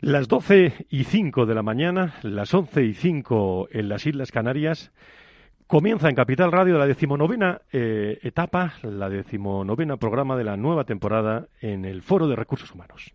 Las 12 y 5 de la mañana, las 11 y 5 en las Islas Canarias, comienza en Capital Radio la decimonovena eh, etapa, la decimonovena programa de la nueva temporada en el Foro de Recursos Humanos.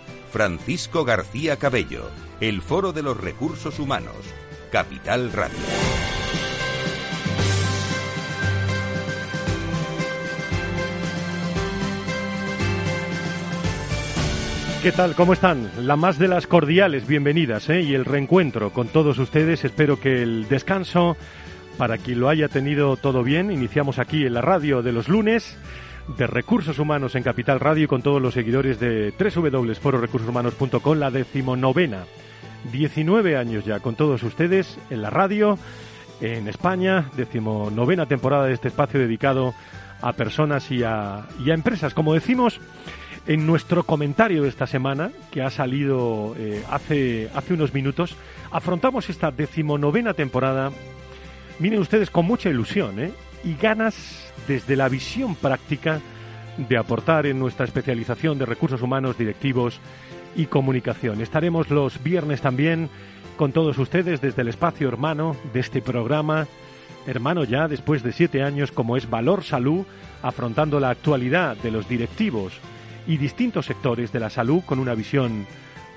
Francisco García Cabello, el Foro de los Recursos Humanos, Capital Radio. ¿Qué tal? ¿Cómo están? La más de las cordiales bienvenidas ¿eh? y el reencuentro con todos ustedes. Espero que el descanso, para quien lo haya tenido todo bien, iniciamos aquí en la radio de los lunes de Recursos Humanos en Capital Radio y con todos los seguidores de www.fororecursoshumanos.com, la decimonovena. 19 años ya con todos ustedes en la radio, en España, decimonovena temporada de este espacio dedicado a personas y a, y a empresas. Como decimos, en nuestro comentario de esta semana, que ha salido eh, hace, hace unos minutos, afrontamos esta decimonovena temporada, miren ustedes, con mucha ilusión ¿eh? y ganas desde la visión práctica de aportar en nuestra especialización de recursos humanos, directivos y comunicación. Estaremos los viernes también con todos ustedes desde el espacio hermano de este programa, hermano ya después de siete años como es Valor Salud, afrontando la actualidad de los directivos y distintos sectores de la salud con una visión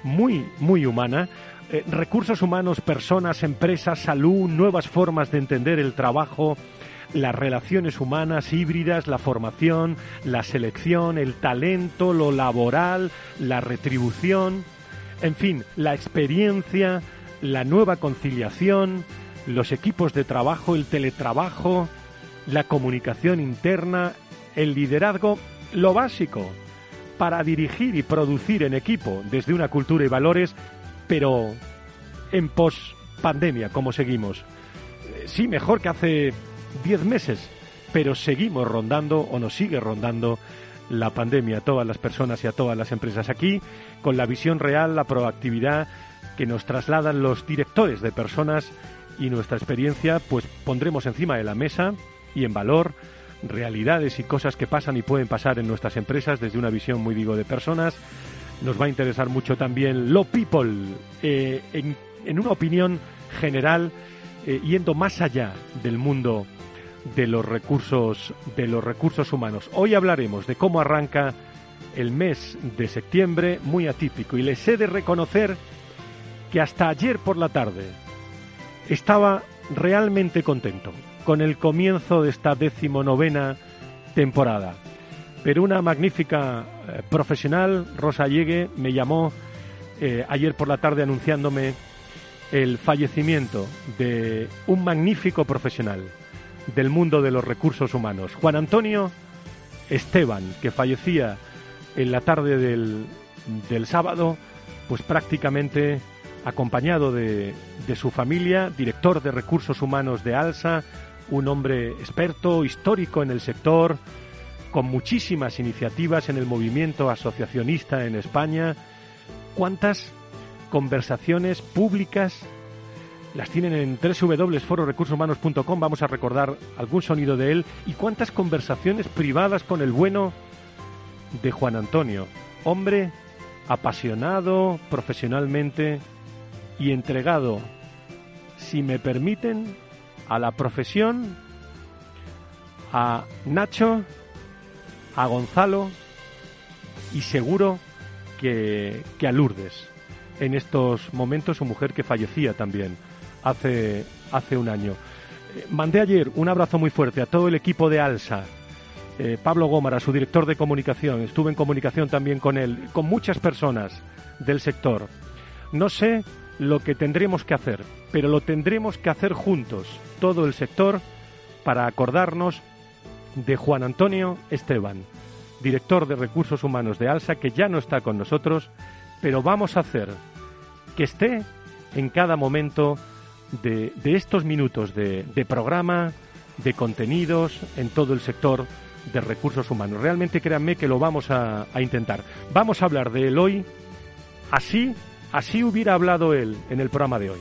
muy, muy humana. Eh, recursos humanos, personas, empresas, salud, nuevas formas de entender el trabajo, las relaciones humanas híbridas, la formación, la selección, el talento, lo laboral, la retribución, en fin, la experiencia, la nueva conciliación, los equipos de trabajo, el teletrabajo, la comunicación interna, el liderazgo, lo básico, para dirigir y producir en equipo desde una cultura y valores, pero en pos pandemia, como seguimos. Eh, sí, mejor que hace 10 meses, pero seguimos rondando o nos sigue rondando la pandemia a todas las personas y a todas las empresas aquí, con la visión real, la proactividad que nos trasladan los directores de personas y nuestra experiencia, pues pondremos encima de la mesa y en valor realidades y cosas que pasan y pueden pasar en nuestras empresas desde una visión muy digo de personas. Nos va a interesar mucho también lo people eh, en, una opinión general eh, yendo más allá del mundo de los recursos de los recursos humanos. Hoy hablaremos de cómo arranca el mes de septiembre muy atípico y les he de reconocer que hasta ayer por la tarde estaba realmente contento con el comienzo de esta decimonovena temporada. Pero una magnífica eh, profesional, Rosa Llegue, me llamó eh, ayer por la tarde anunciándome el fallecimiento de un magnífico profesional del mundo de los recursos humanos, Juan Antonio Esteban, que fallecía en la tarde del, del sábado, pues prácticamente acompañado de, de su familia, director de recursos humanos de ALSA, un hombre experto, histórico en el sector, con muchísimas iniciativas en el movimiento asociacionista en España. ¿Cuántas conversaciones públicas las tienen en www.fororecursoshumanos.com? Vamos a recordar algún sonido de él. ¿Y cuántas conversaciones privadas con el bueno de Juan Antonio? Hombre apasionado profesionalmente y entregado, si me permiten, a la profesión, a Nacho, a Gonzalo y seguro que, a Lourdes. En estos momentos su mujer que fallecía también hace, hace un año. Eh, mandé ayer un abrazo muy fuerte a todo el equipo de ALSA, eh, Pablo Gómara, su director de comunicación, estuve en comunicación también con él, con muchas personas del sector. No sé lo que tendremos que hacer, pero lo tendremos que hacer juntos, todo el sector, para acordarnos de Juan Antonio Esteban, director de recursos humanos de ALSA, que ya no está con nosotros, pero vamos a hacer que esté en cada momento de, estos minutos de, programa, de contenidos, en todo el sector de recursos humanos. Realmente créanme que lo vamos a, a intentar. Vamos a hablar de él hoy, así, así hubiera hablado él en el programa de hoy.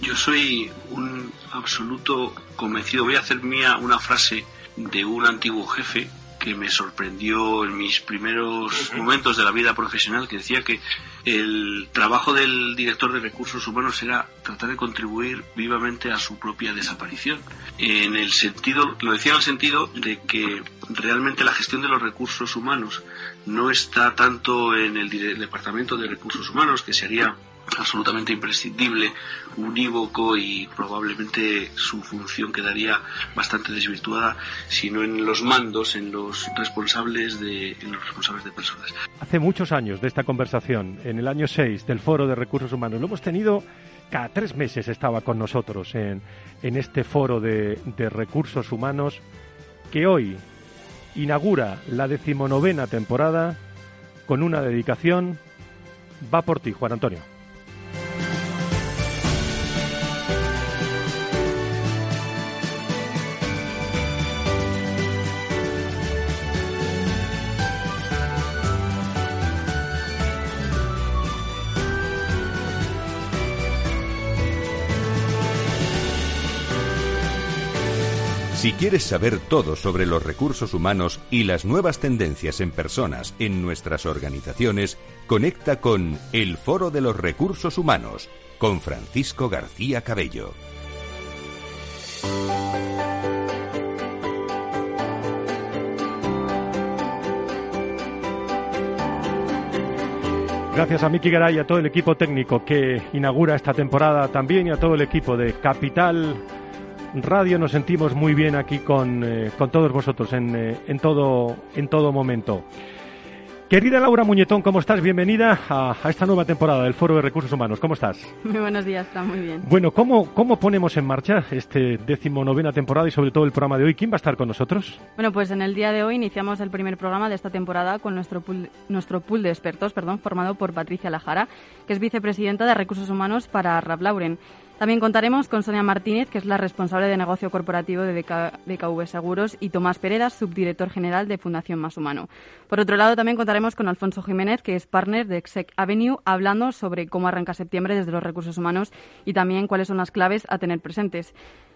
Yo soy un absoluto convencido. Voy a hacer mía una frase de un antiguo jefe que me sorprendió en mis primeros momentos de la vida profesional, que decía que el trabajo del director de recursos humanos era tratar de contribuir vivamente a su propia desaparición. En el sentido, lo decía en el sentido de que realmente la gestión de los recursos humanos no está tanto en el departamento de recursos humanos, que sería absolutamente imprescindible, unívoco y probablemente su función quedaría bastante desvirtuada, sino en los mandos, en los responsables de, en los responsables de personas. Hace muchos años de esta conversación, en el año 6 del Foro de Recursos Humanos, lo hemos tenido cada tres meses estaba con nosotros en, en este foro de, de recursos humanos que hoy inaugura la decimonovena temporada con una dedicación. Va por ti, Juan Antonio. Si quieres saber todo sobre los recursos humanos y las nuevas tendencias en personas en nuestras organizaciones, conecta con El Foro de los Recursos Humanos con Francisco García Cabello. Gracias a Miki Garay y a todo el equipo técnico que inaugura esta temporada también y a todo el equipo de Capital Radio nos sentimos muy bien aquí con, eh, con todos vosotros en, eh, en, todo, en todo momento. Querida Laura Muñetón, ¿cómo estás? Bienvenida a, esta nueva temporada del Foro de Recursos Humanos. ¿Cómo estás? Muy buenos días, está muy bien. Bueno, ¿cómo, ¿cómo ponemos en marcha este decimonovena temporada y sobre todo el programa de hoy? ¿Quién va a estar con nosotros? Bueno, pues en el día de hoy iniciamos el primer programa de esta temporada con nuestro pool, nuestro pool de expertos, perdón, formado por Patricia Lajara, que es vicepresidenta de Recursos Humanos para Rap Lauren. También contaremos con Sonia Martínez, que es la responsable de negocio corporativo de BKV Seguros, y Tomás Pereda, subdirector general de Fundación Más Humano. Por otro lado, también contaremos con Alfonso Jiménez, que es partner de Exec Avenue, hablando sobre cómo arranca septiembre desde los recursos humanos y también cuáles son las claves a tener presentes.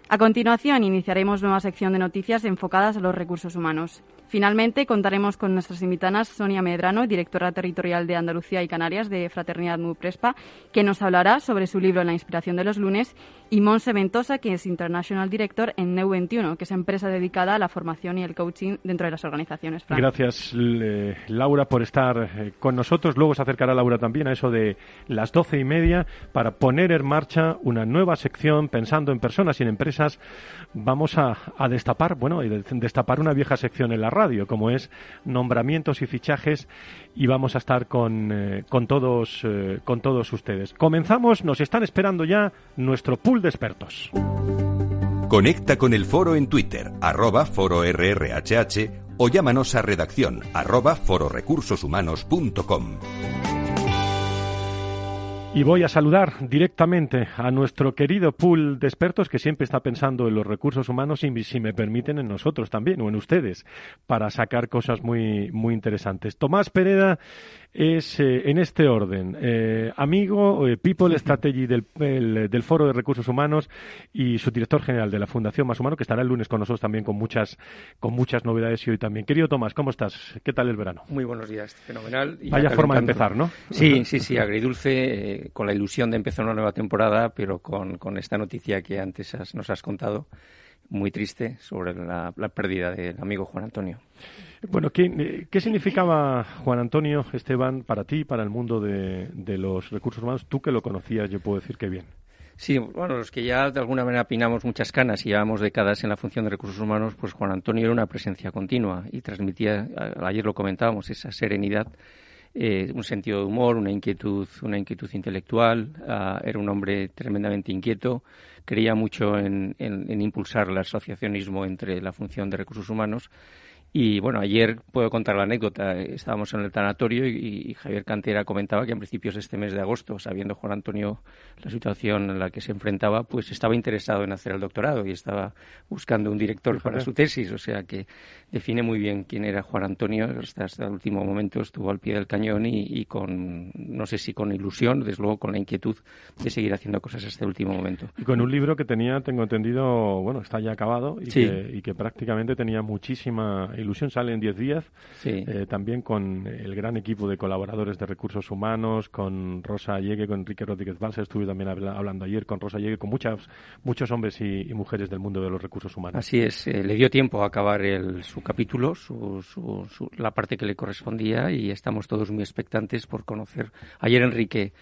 A continuación, iniciaremos nueva sección de noticias enfocadas a los recursos humanos. Finalmente, contaremos con nuestras invitadas Sonia Medrano, directora territorial de Andalucía y Canarias de Fraternidad Prespa, que nos hablará sobre su libro La inspiración de los lunes, y Monse Ventosa, que es International Director en Neu21, que es empresa dedicada a la formación y el coaching dentro de las organizaciones. Gracias, Laura, por estar eh, con nosotros. Luego se acercará Laura también a eso de las doce y media para poner en marcha una nueva sección pensando en personas y en empresas. Vamos a, destapar, bueno, destapar una vieja sección en la radio, como es nombramientos y fichajes, y vamos a estar con, eh, con todos, eh, con todos ustedes. Comenzamos, nos están esperando ya nuestro pool de expertos. Conecta con el foro en Twitter, arroba foro RRHH, o llámanos a redacción arroba fororecursoshumanos.com. Y voy a saludar directamente a nuestro querido pool de expertos que siempre está pensando en los recursos humanos y, si me permiten, en nosotros también o en ustedes para sacar cosas muy, muy interesantes. Tomás Pereda es eh, en este orden. Eh, amigo, eh, People Strategy del, del, Foro de Recursos Humanos y su director general de la Fundación Más Humano, que estará el lunes con nosotros también con muchas, con muchas novedades y hoy también. Querido Tomás, ¿cómo estás? ¿Qué tal el verano? Muy buenos días, fenomenal. Vaya forma de empezar, ¿no? Sí, sí, sí, agridulce, con la ilusión de empezar una nueva temporada, pero con, con esta noticia que antes nos has contado, muy triste, sobre la, la pérdida del amigo Juan Antonio. Bueno, ¿qué, ¿qué, significaba Juan Antonio Esteban para ti, para el mundo de, los recursos humanos? Tú que lo conocías, yo puedo decir que bien. Sí, bueno, los que ya de alguna manera pinamos muchas canas y llevamos décadas en la función de recursos humanos, pues Juan Antonio era una presencia continua y transmitía, ayer lo comentábamos, esa serenidad eh, un sentido de humor, una inquietud, una inquietud intelectual. Ah, era un hombre tremendamente inquieto. Creía mucho en, en impulsar el asociacionismo entre la función de recursos humanos y bueno, ayer puedo contar la anécdota. Estábamos en el tanatorio y, Javier Cantera comentaba que en principios de este mes de agosto, sabiendo Juan Antonio la situación en la que se enfrentaba, pues estaba interesado en hacer el doctorado y estaba buscando un director para su tesis. O sea que define muy bien quién era Juan Antonio. Hasta, hasta el último momento estuvo al pie del cañón y, con, no sé si con ilusión, desde luego con la inquietud de seguir haciendo cosas hasta el último momento. Y con un libro que tenía, tengo entendido, bueno, está ya acabado y, que, y que prácticamente tenía muchísima Ilusión sale en 10 días, eh, también con el gran equipo de colaboradores de recursos humanos, con Rosa Llegue, con Enrique Rodríguez Balsa, estuve también hablando ayer con Rosa Llegue, con muchas, muchos hombres y, mujeres del mundo de los recursos humanos. Así es, eh, le dio tiempo a acabar su capítulo, la parte que le correspondía y estamos todos muy expectantes por conocer. Ayer Enrique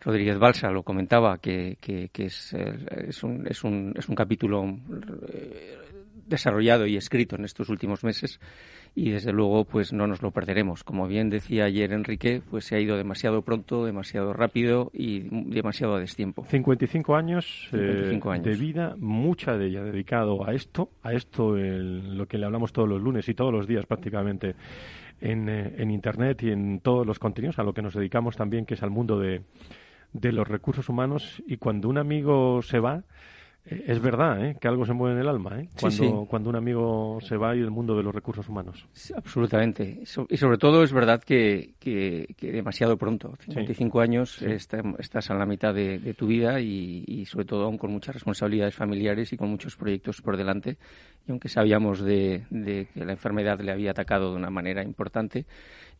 Rodríguez Balsa lo comentaba, que, que, es, eh, es, un, es, un, es un capítulo desarrollado y escrito en estos últimos meses y desde luego pues no nos lo perderemos. Como bien decía ayer Enrique, pues se ha ido demasiado pronto, demasiado rápido y demasiado a destiempo. 55 años, eh, años. de vida, mucha de ella dedicado a esto, a esto lo que le hablamos todos los lunes y todos los días prácticamente en, eh, en Internet y en todos los contenidos, a lo que nos dedicamos también, que es al mundo de, de los recursos humanos. Y cuando un amigo se va, es verdad ¿eh? que algo se mueve en el alma ¿eh? cuando, cuando un amigo se va y del mundo de los recursos humanos. absolutamente. Y sobre todo es verdad que, que, demasiado pronto. 55 años estás en la mitad de, tu vida y, sobre todo aún con muchas responsabilidades familiares y con muchos proyectos por delante. Y aunque sabíamos de, que la enfermedad le había atacado de una manera importante,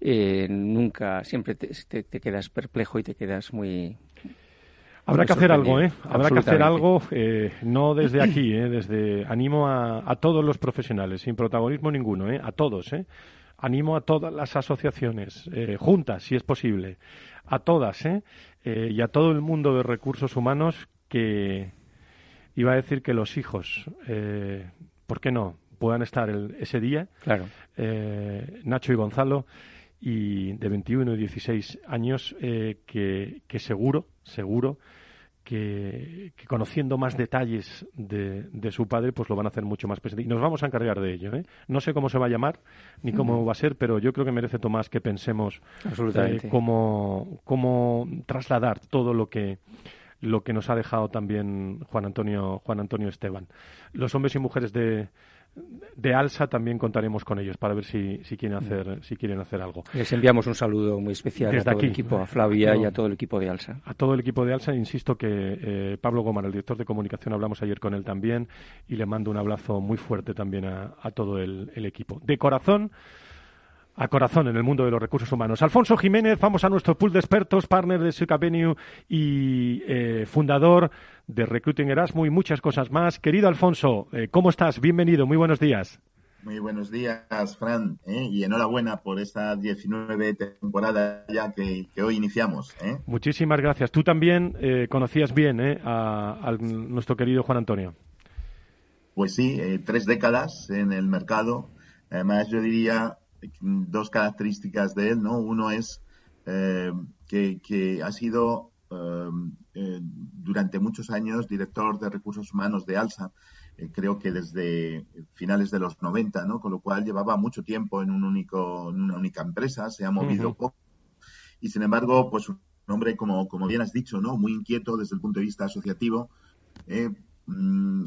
eh, nunca, siempre te, te quedas perplejo y te quedas muy, Habrá que hacer algo, ¿eh? Habrá que hacer algo, eh, no desde aquí, ¿eh? Desde, animo a, todos los profesionales, sin protagonismo ninguno, ¿eh? A todos, ¿eh? Animo a todas las asociaciones, eh, juntas, si es posible, a todas, ¿eh? ¿eh? Y a todo el mundo de recursos humanos que, iba a decir que los hijos, eh, ¿por qué no?, puedan estar ese día. Claro. Nacho y Gonzalo y de 21 y 16 años eh, que, que, seguro, seguro que, conociendo más detalles de, de, su padre, pues lo van a hacer mucho más presente. Y nos vamos a encargar de ello. ¿eh? No sé cómo se va a llamar ni cómo va a ser, pero yo creo que merece Tomás que pensemos eh, cómo, cómo trasladar todo lo que lo que nos ha dejado también Juan Antonio Juan Antonio Esteban. Los hombres y mujeres de, de Alsa también contaremos con ellos para ver si, si quieren hacer si quieren hacer algo. Les enviamos un saludo muy especial a todo el equipo, a Flavia y a todo el equipo de Alsa. A todo el equipo de Alsa, insisto que eh, Pablo Gómez, el director de comunicación, hablamos ayer con él también y le mando un abrazo muy fuerte también a, todo el, el equipo. De corazón a corazón en el mundo de los recursos humanos. Alfonso Jiménez, vamos a nuestro pool de expertos, partner de Sucapenio y eh, fundador de Recruiting Erasmus y muchas cosas más. Querido Alfonso, eh, ¿cómo estás? Bienvenido, muy buenos días. Muy buenos días, Fran, ¿eh? y enhorabuena por esta 19 temporada ya que, hoy iniciamos. Muchísimas gracias. Tú también conocías bien a, nuestro querido Juan Antonio. Pues sí, tres décadas en el mercado. Además, yo diría dos características de él, ¿no? Uno es eh, que, ha sido eh, eh, durante muchos años director de recursos humanos de ALSA, creo que desde finales de los 90, ¿no? Con lo cual llevaba mucho tiempo en un único, en una única empresa, se ha movido poco. Y sin embargo, pues un hombre, como, como bien has dicho, ¿no? Muy inquieto desde el punto de vista asociativo, mm,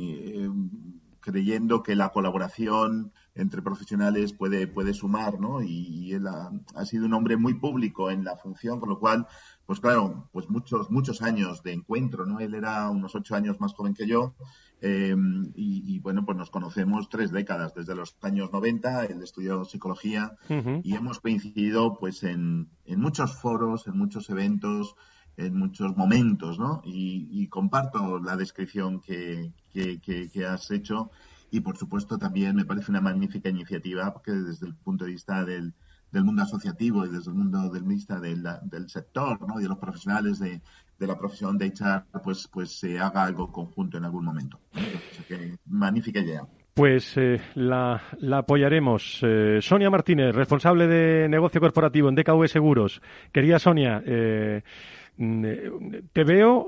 creyendo que la colaboración entre profesionales puede, puede sumar, ¿no? Y, él ha, sido un hombre muy público en la función, con lo cual, pues claro, pues muchos, muchos años de encuentro, ¿no? Él era unos ocho años más joven que yo, eh, y, bueno, pues nos conocemos tres décadas, desde los años 90, él estudió psicología, y hemos coincidido pues en, en muchos foros, en muchos eventos, en muchos momentos, ¿no? Y, comparto la descripción que, que, que has hecho y por supuesto también me parece una magnífica iniciativa porque desde el punto de vista del, del mundo asociativo y desde el mundo del vista del, del sector ¿no? y de los profesionales de, de, la profesión de HR pues pues se haga algo conjunto en algún momento. Que magnífica idea. Pues eh, la, apoyaremos. Eh, Sonia Martínez, responsable de negocio corporativo en DKV Seguros. Querida Sonia, eh, te veo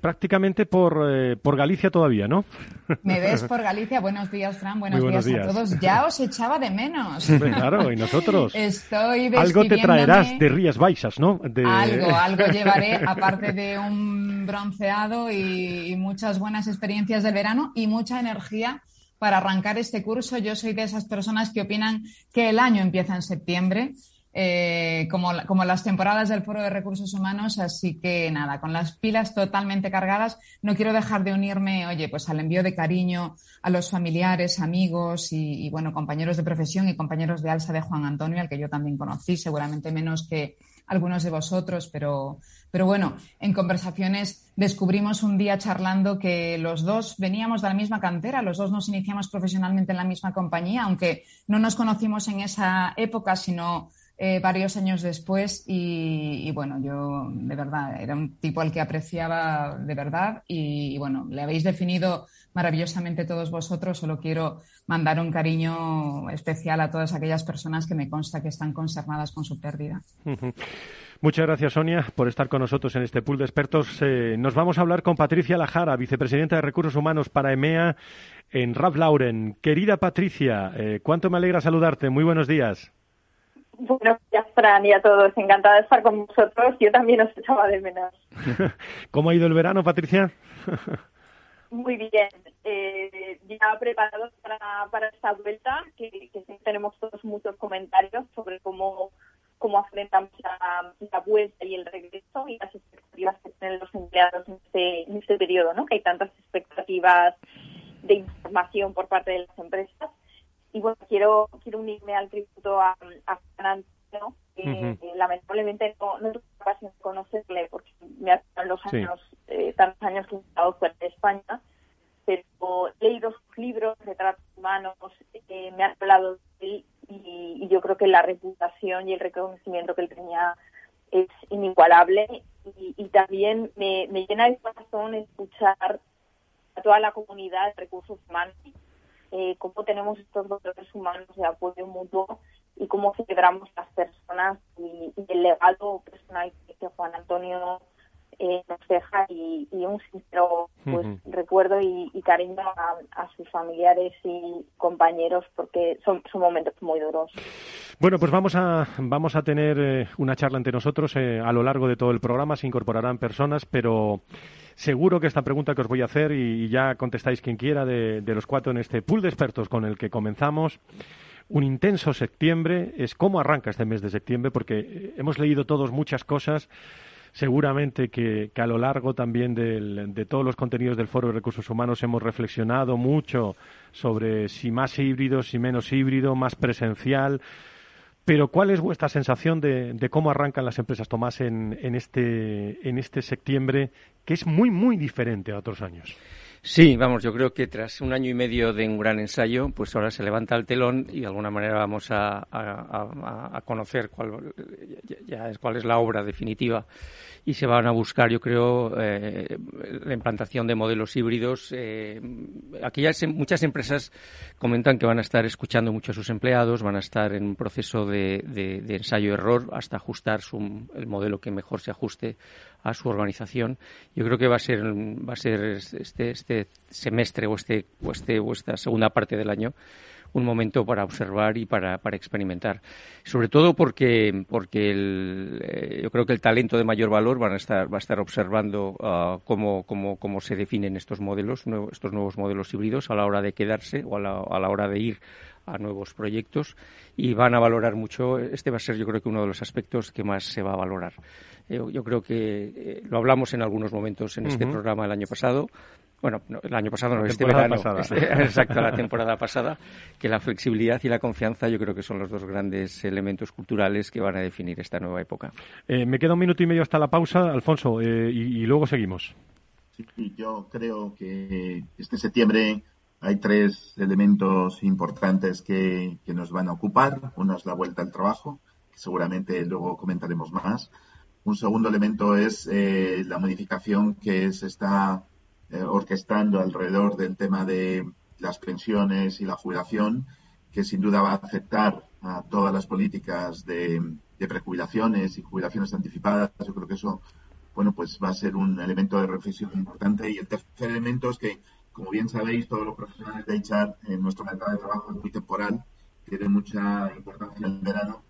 prácticamente por, por Galicia todavía, ¿no? Me ves por Galicia. Buenos días, Fran. Buenos, días, a todos. Ya os echaba de menos. Claro, y nosotros. Estoy Algo te traerás de Rías Baixas, ¿no? Algo, algo llevaré, aparte de un bronceado y muchas buenas experiencias del verano y mucha energía para arrancar este curso. Yo soy de esas personas que opinan que el año empieza en septiembre. Eh, como, como, las temporadas del Foro de Recursos Humanos, así que nada, con las pilas totalmente cargadas, no quiero dejar de unirme, oye, pues al envío de cariño a los familiares, amigos y, y bueno, compañeros de profesión y compañeros de alza de Juan Antonio, al que yo también conocí, seguramente menos que algunos de vosotros, pero, pero bueno, en conversaciones descubrimos un día charlando que los dos veníamos de la misma cantera, los dos nos iniciamos profesionalmente en la misma compañía, aunque no nos conocimos en esa época, sino eh, varios años después. Y, bueno, yo de verdad era un tipo al que apreciaba de verdad y, bueno, le habéis definido maravillosamente todos vosotros. Solo quiero mandar un cariño especial a todas aquellas personas que me consta que están concernadas con su pérdida. Muchas gracias, Sonia, por estar con nosotros en este pool de expertos. Eh, nos vamos a hablar con Patricia Lajara, vicepresidenta de Recursos Humanos para EMEA en Ralph Lauren. Querida Patricia, eh, cuánto me alegra saludarte. Muy buenos días. Buenos días, Fran, y a todos. Encantada de estar con vosotros. Yo también os echaba de menos. ¿Cómo ha ido el verano, Patricia? Muy bien. Eh, ya preparados para, para esta vuelta, que, que tenemos todos muchos comentarios sobre cómo cómo afrontamos la, la, vuelta y el regreso y las expectativas que tienen los empleados en este, en este periodo, ¿no? Que hay tantas expectativas de información por parte de las empresas. Y bueno, quiero quiero unirme al tributo a, a Antonio, que lamentablemente no, no tuve la ocasión de conocerle porque me ha los años, eh, tantos años que he estado fuera de España, pero he leído sus libros, retratos humanos, eh, me ha hablado de él y, yo creo que la reputación y el reconocimiento que él tenía es inigualable y, también me, llena el corazón escuchar a toda la comunidad de recursos humanos eh, cómo tenemos estos valores humanos de apoyo mutuo y cómo celebramos las personas y, el legado personal que Juan Antonio eh, nos deja y, un sincero pues, recuerdo y, cariño a, sus familiares y compañeros porque son, son momentos muy duros. Bueno, pues vamos a, vamos a tener eh, una charla entre nosotros eh, a lo largo de todo el programa. Se incorporarán personas, pero seguro que esta pregunta que os voy a hacer y, ya contestáis quien quiera de, de los cuatro en este pool de expertos con el que comenzamos un intenso septiembre es cómo arranca este mes de septiembre, porque hemos leído todos muchas cosas seguramente que, a lo largo también de todos los contenidos del Foro de Recursos Humanos hemos reflexionado mucho sobre si más híbrido, si menos híbrido, más presencial. Pero ¿cuál es vuestra sensación de, cómo arrancan las empresas, Tomás, en, en, este, en este septiembre, que es muy, muy diferente a otros años? Sí, vamos, yo creo que tras un año y medio de un gran ensayo, pues ahora se levanta el telón y de alguna manera vamos a, conocer cuál, ya es, cuál es la obra definitiva y se van a buscar, yo creo, eh, la implantación de modelos híbridos. Eh, aquí ya muchas empresas comentan que van a estar escuchando mucho a sus empleados, van a estar en un proceso de, de ensayo-error hasta ajustar su, el modelo que mejor se ajuste a su organización. Yo creo que va a ser, va a ser este, este semestre o, este, o, este, o esta segunda parte del año un momento para observar y para, para experimentar. Sobre todo porque, porque el, eh, yo creo que el talento de mayor valor van a estar, va a estar observando uh, cómo, cómo, cómo, se definen estos modelos, estos nuevos modelos híbridos a la hora de quedarse o a la, a la hora de ir a nuevos proyectos y van a valorar mucho. Este va a ser, yo creo que uno de los aspectos que más se va a valorar. Yo, creo que eh, lo hablamos en algunos momentos en este programa el año pasado. Bueno, el año pasado no, este verano. Este, exacto, la temporada pasada. Que la flexibilidad y la confianza yo creo que son los dos grandes elementos culturales que van a definir esta nueva época. Eh, me queda un minuto y medio hasta la pausa, Alfonso, eh, y, luego seguimos. Sí, yo creo que este septiembre hay tres elementos importantes que, que, nos van a ocupar. Uno es la vuelta al trabajo, que seguramente luego comentaremos más. Un segundo elemento es eh, la modificación que se está eh, orquestando alrededor del tema de las pensiones y la jubilación, que sin duda va a afectar a todas las políticas de, de prejubilaciones y jubilaciones anticipadas. Yo creo que eso, bueno, pues va a ser un elemento de reflexión importante. Y el tercer elemento es que, como bien sabéis, todos los profesionales de HR en nuestro mercado de trabajo es muy temporal, tiene mucha importancia el verano.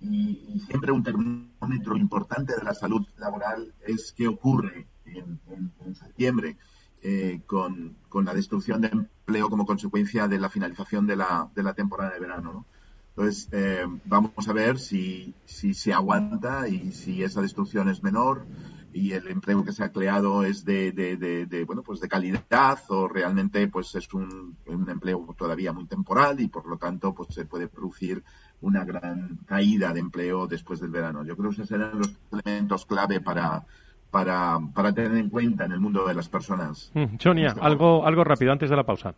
Y, siempre un termómetro importante de la salud laboral es qué ocurre en, en septiembre eh, con, la destrucción de empleo como consecuencia de la finalización de la, de la temporada de verano. Entonces, eh, vamos a ver si, si se aguanta y si esa destrucción es menor y el empleo que se ha creado es de, de, bueno pues de calidad o realmente pues es un, un, empleo todavía muy temporal y por lo tanto pues se puede producir una gran caída de empleo después del verano. Yo creo que esos serán los elementos clave para, para, para tener en cuenta en el mundo de las personas. Mm, Sonia, este algo, algo rápido antes de la pausa.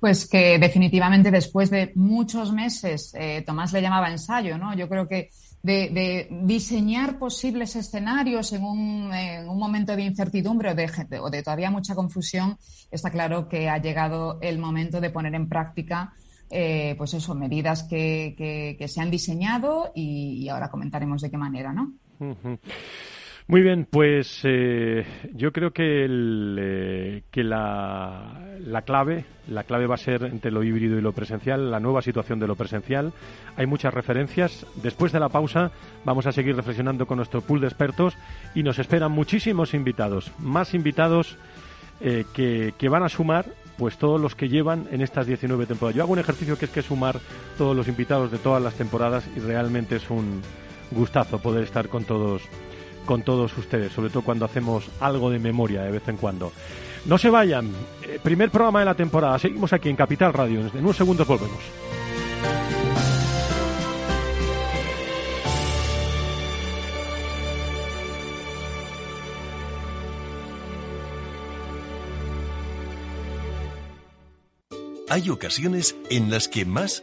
Pues que definitivamente después de muchos meses, eh, Tomás le llamaba ensayo, ¿no? Yo creo que de, diseñar posibles escenarios en un, en un, momento de incertidumbre o de, o de todavía mucha confusión, está claro que ha llegado el momento de poner en práctica eh, pues eso, medidas que, que, se han diseñado y, ahora comentaremos de qué manera, ¿no? Muy bien, pues eh, yo creo que, el, eh, que la, la, clave, la clave va a ser entre lo híbrido y lo presencial, la nueva situación de lo presencial. Hay muchas referencias. Después de la pausa vamos a seguir reflexionando con nuestro pool de expertos y nos esperan muchísimos invitados, más invitados eh, que, que van a sumar pues todos los que llevan en estas 19 temporadas. Yo hago un ejercicio que es que sumar todos los invitados de todas las temporadas y realmente es un gustazo poder estar con todos con todos ustedes, sobre todo cuando hacemos algo de memoria de vez en cuando. No se vayan, eh, primer programa de la temporada, seguimos aquí en Capital Radio, en unos segundos volvemos. Hay ocasiones en las que más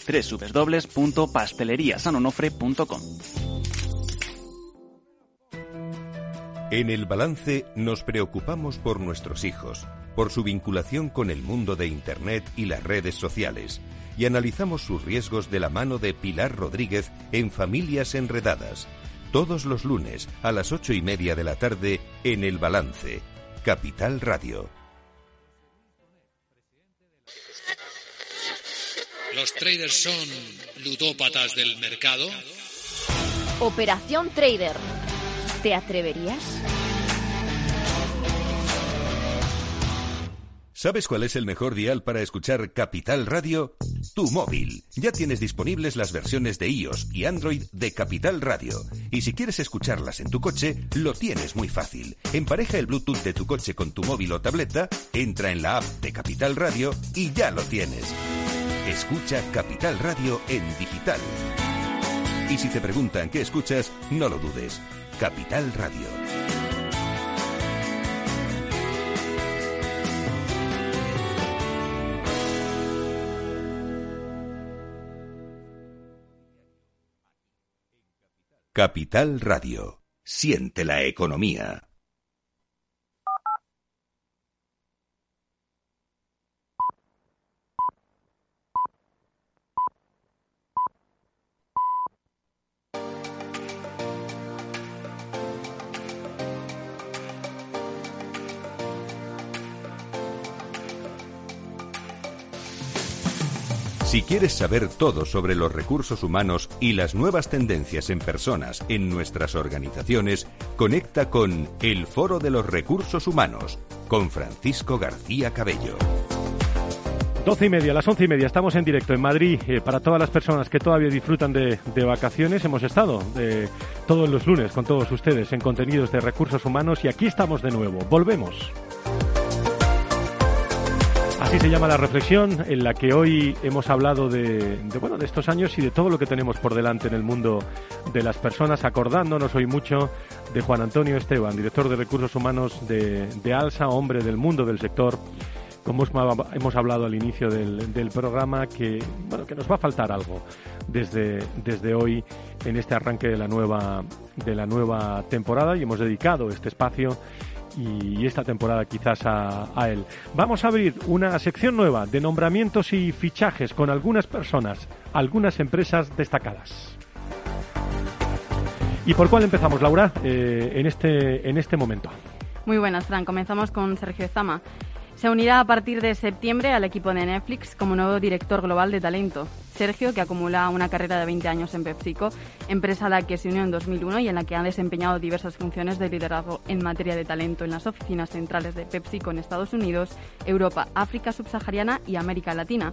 www.pasteleriasanonofre.com. En el balance nos preocupamos por nuestros hijos, por su vinculación con el mundo de Internet y las redes sociales, y analizamos sus riesgos de la mano de Pilar Rodríguez en Familias Enredadas, todos los lunes a las ocho y media de la tarde en El Balance, Capital Radio. ¿Los traders son ludópatas del mercado? Operación Trader. ¿Te atreverías? ¿Sabes cuál es el mejor dial para escuchar Capital Radio? Tu móvil. Ya tienes disponibles las versiones de iOS y Android de Capital Radio. Y si quieres escucharlas en tu coche, lo tienes muy fácil. Empareja el Bluetooth de tu coche con tu móvil o tableta, entra en la app de Capital Radio y ya lo tienes. Escucha Capital Radio en digital. Y si te preguntan qué escuchas, no lo dudes. Capital Radio. Capital Radio. Siente la economía. Si quieres saber todo sobre los recursos humanos y las nuevas tendencias en personas en nuestras organizaciones, conecta con El Foro de los Recursos Humanos con Francisco García Cabello. Doce y media, las once y media, estamos en directo en Madrid. Eh, para todas las personas que todavía disfrutan de, vacaciones, hemos estado eh, todos los lunes con todos ustedes en contenidos de recursos humanos y aquí estamos de nuevo. Volvemos. Así se llama la reflexión en la que hoy hemos hablado de, bueno de estos años y de todo lo que tenemos por delante en el mundo de las personas, acordándonos hoy mucho de Juan Antonio Esteban, director de recursos humanos de, ALSA, hombre del mundo del sector. Como hemos hablado al inicio del, programa, que bueno que nos va a faltar algo desde, desde hoy en este arranque de la nueva de la nueva temporada y hemos dedicado este espacio y esta temporada quizás a, él. Vamos a abrir una sección nueva de nombramientos y fichajes con algunas personas, algunas empresas destacadas. ¿Y por cuál empezamos, Laura, eh, en, este, en este momento? Muy buenas, Fran. Comenzamos con Sergio Zama. Se unirá a partir de septiembre al equipo de Netflix como nuevo director global de talento. Sergio, que acumula una carrera de 20 años en PepsiCo, empresa a la que se unió en 2001 y en la que ha desempeñado diversas funciones de liderazgo en materia de talento en las oficinas centrales de PepsiCo en Estados Unidos, Europa, África subsahariana y América Latina.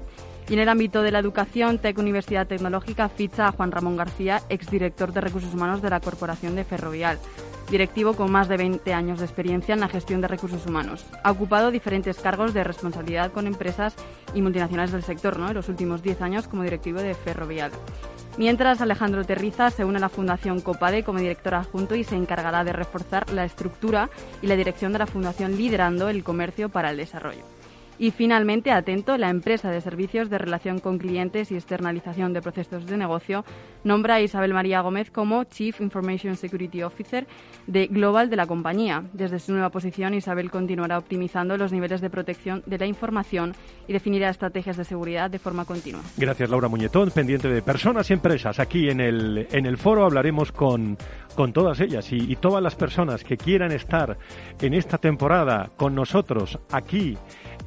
En el ámbito de la educación, Tec Universidad Tecnológica ficha a Juan Ramón García, exdirector de Recursos Humanos de la Corporación de Ferrovial directivo con más de 20 años de experiencia en la gestión de recursos humanos. Ha ocupado diferentes cargos de responsabilidad con empresas y multinacionales del sector, ¿no? en los últimos 10 años como directivo de Ferrovial. Mientras, Alejandro Terriza se une a la Fundación Copade como director adjunto y se encargará de reforzar la estructura y la dirección de la Fundación liderando el comercio para el desarrollo. Y finalmente, atento, la empresa de servicios de relación con clientes y externalización de procesos de negocio nombra a Isabel María Gómez como Chief Information Security Officer de Global de la compañía. Desde su nueva posición, Isabel continuará optimizando los niveles de protección de la información y definirá estrategias de seguridad de forma continua. Gracias, Laura Muñetón, pendiente de personas y empresas. Aquí en el, en el foro hablaremos con, con todas ellas y, y todas las personas que quieran estar en esta temporada con nosotros aquí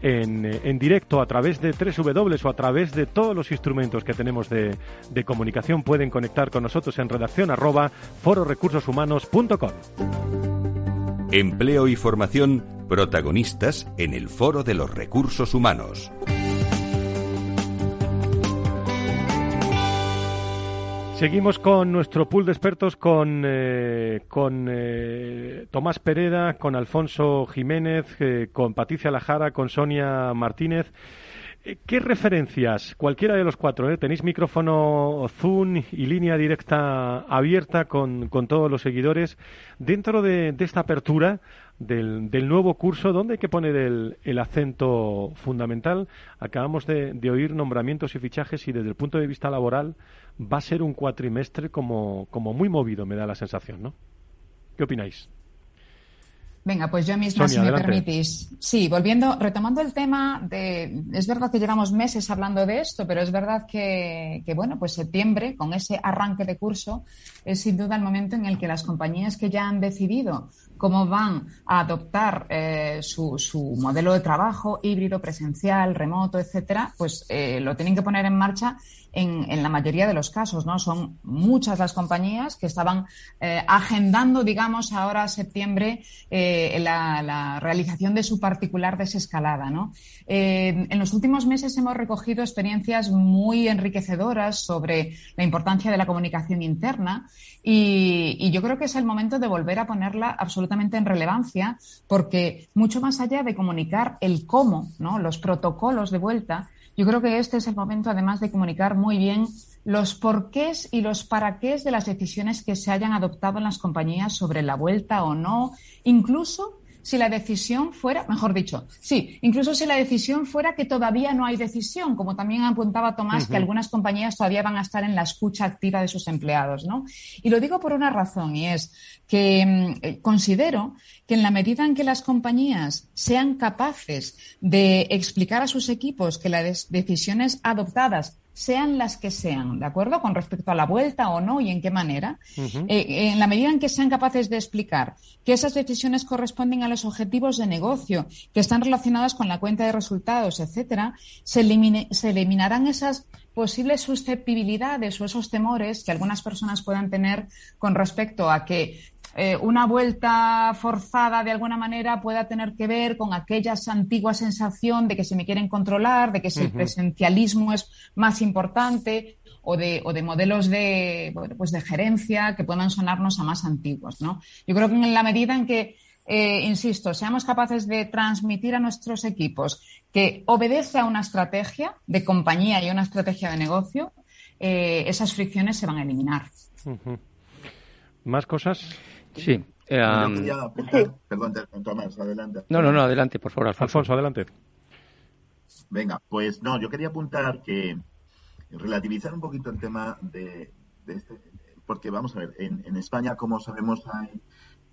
en, directo a través de W o a través de todos los instrumentos que tenemos de, de comunicación pueden conectar con nosotros en redacción arroba fororecursoshumanos.com. Empleo y formación protagonistas en el Foro de los Recursos Humanos. Seguimos con nuestro pool de expertos con, eh, con eh, Tomás Pereda, con Alfonso Jiménez, eh, con Patricia Lajara, con Sonia Martínez. ¿Qué referencias, cualquiera de los cuatro, tenéis micrófono Zoom y línea directa abierta con, con todos los seguidores, dentro de, esta apertura del, del, nuevo curso, ¿dónde hay que poner el, el acento fundamental? Acabamos de, de oír nombramientos y fichajes y desde el punto de vista laboral, va a ser un cuatrimestre como, como muy movido, me da la sensación, ¿no? ¿Qué opináis? Venga, pues yo misma, si me permitís. Sí, volviendo, retomando el tema de, es verdad que llevamos meses hablando de esto, pero es verdad que, que, bueno, pues septiembre, con ese arranque de curso, es sin duda el momento en el que las compañías que ya han decidido cómo van a adoptar eh, su, modelo de trabajo híbrido, presencial, remoto, etcétera, pues eh, lo tienen que poner en marcha en, la mayoría de los casos, ¿no? Son muchas las compañías que estaban eh, agendando, digamos, ahora septiembre la, realización de su particular desescalada, ¿no? En los últimos meses hemos recogido experiencias muy enriquecedoras sobre la importancia de la comunicación interna y, y yo creo que es el momento de volver a ponerla absolutamente en relevancia porque mucho más allá de comunicar el cómo, ¿no? Los protocolos de vuelta, yo creo que este es el momento, además, de comunicar muy bien los porqués y los para qué de las decisiones que se hayan adoptado en las compañías sobre la vuelta o no, incluso si la decisión fuera, mejor dicho, sí, incluso si la decisión fuera que todavía no hay decisión, como también apuntaba Tomás, que algunas compañías todavía van a estar en la escucha activa de sus empleados, ¿no? Y lo digo por una razón, y es que mm, eh, considero que en la medida en que las compañías sean capaces de explicar a sus equipos que las decisiones adoptadas sean las que sean, ¿de acuerdo? Con respecto a la vuelta o no y en qué manera. Eh, en la medida en que sean capaces de explicar que esas decisiones corresponden a los objetivos de negocio, que están relacionadas con la cuenta de resultados, etcétera, se, se eliminarán esas posibles susceptibilidades o esos temores que algunas personas puedan tener con respecto a que eh, una vuelta forzada de alguna manera pueda tener que ver con aquella antigua sensación de que se me quieren controlar, de que si el presencialismo es más importante o de, o de modelos de, pues de gerencia que puedan sonarnos a más antiguos. ¿no? Yo creo que en la medida en que, eh, insisto, seamos capaces de transmitir a nuestros equipos que obedece a una estrategia de compañía y a una estrategia de negocio, eh, esas fricciones se van a eliminar. ¿Más cosas? Sí. Perdón, Tomás, adelante. No, no, no, adelante, por favor, Alfonso. adelante. Venga, pues no, yo quería apuntar que relativizar un poquito el tema de, este, porque vamos a ver, en, España, como sabemos, hay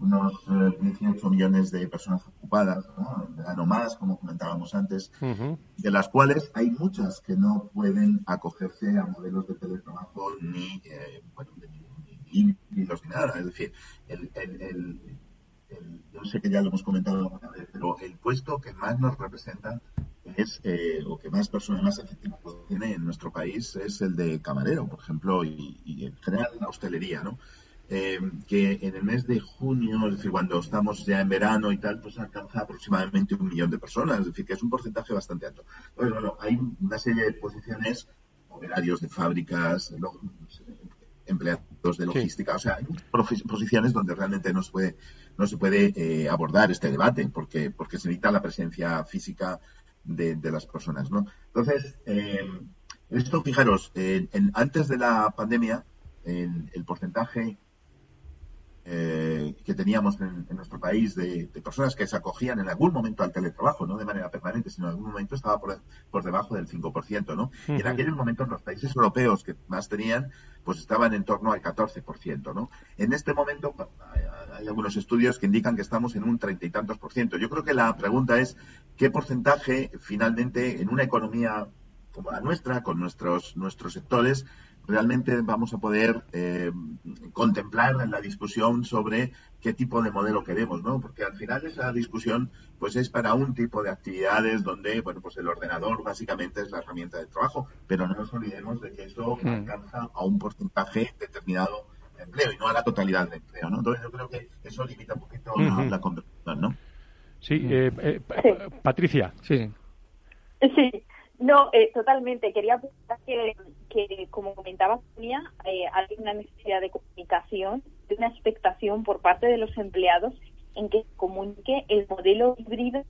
unos 18 eh, millones de personas ocupadas, ¿no? más, como comentábamos antes, de las cuales hay muchas que no pueden acogerse a modelos de teletrabajo ni, eh, bueno, ni los ni nada. Es decir, el, el, yo sé que ya lo hemos comentado alguna vez, pero el puesto que más nos representa es, eh, o que más personas más efectivas tiene en nuestro país es el de camarero, por ejemplo, y, en general la hostelería, ¿no? Eh, que en el mes de junio, es decir, cuando estamos ya en verano y tal, pues alcanza aproximadamente un millón de personas, es decir, que es un porcentaje bastante alto. bueno, hay una serie de posiciones, operarios de fábricas, empleados de logística. O sea, hay posiciones donde realmente no se puede, no se puede eh, abordar este debate porque, porque se necesita la presencia física de, las personas. ¿no? Entonces, eh, esto, fijaros, antes de la pandemia, el porcentaje eh, que teníamos en, nuestro país de, personas que se acogían en algún momento al teletrabajo, no de manera permanente, sino en algún momento estaba por, por debajo del 5%, ¿no? Y en aquellos momentos los países europeos que más tenían, pues estaban en torno al 14%, ¿no? En este momento hay, algunos estudios que indican que estamos en un treinta y tantos por ciento. Yo creo que la pregunta es qué porcentaje finalmente en una economía como la nuestra, con nuestros, nuestros sectores, realmente vamos a poder eh, contemplar en la discusión sobre qué tipo de modelo queremos, ¿no? Porque al final esa discusión pues es para un tipo de actividades donde, bueno, pues el ordenador básicamente es la herramienta de trabajo, pero no nos olvidemos de que eso hmm. alcanza a un porcentaje determinado de empleo y no a la totalidad del empleo, ¿no? Entonces yo creo que eso limita un poquito la, conversación, ¿no? Sí, eh, eh, Patricia. Sí. Sí, no, eh, totalmente. Quería apuntar que, que, como comentaba Sonia, eh, hay una necesidad de comunicación, de una expectación por parte de los empleados en que comunique el modelo híbrido,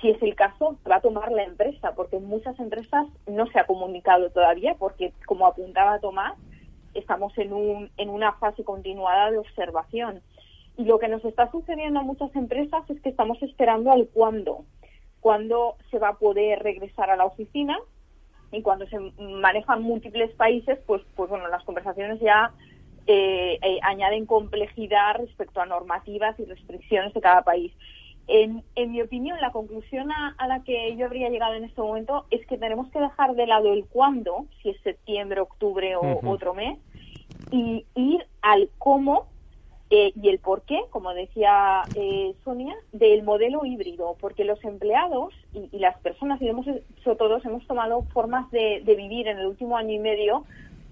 si es el caso, va a tomar la empresa, porque en muchas empresas no se ha comunicado todavía, porque, como apuntaba Tomás, estamos en, un, en una fase continuada de observación. Y lo que nos está sucediendo a muchas empresas es que estamos esperando al cuándo cuándo se va a poder regresar a la oficina y cuando se manejan múltiples países, pues, pues bueno, las conversaciones ya eh, eh, añaden complejidad respecto a normativas y restricciones de cada país. En, mi opinión, la conclusión a, la que yo habría llegado en este momento es que tenemos que dejar de lado el cuándo, si es septiembre, octubre o otro mes, y ir al cómo eh, y el por qué, como decía eh, Sonia, del modelo híbrido, porque los empleados y, las personas, y hemos hecho todos, hemos tomado formas de, vivir en el último año y medio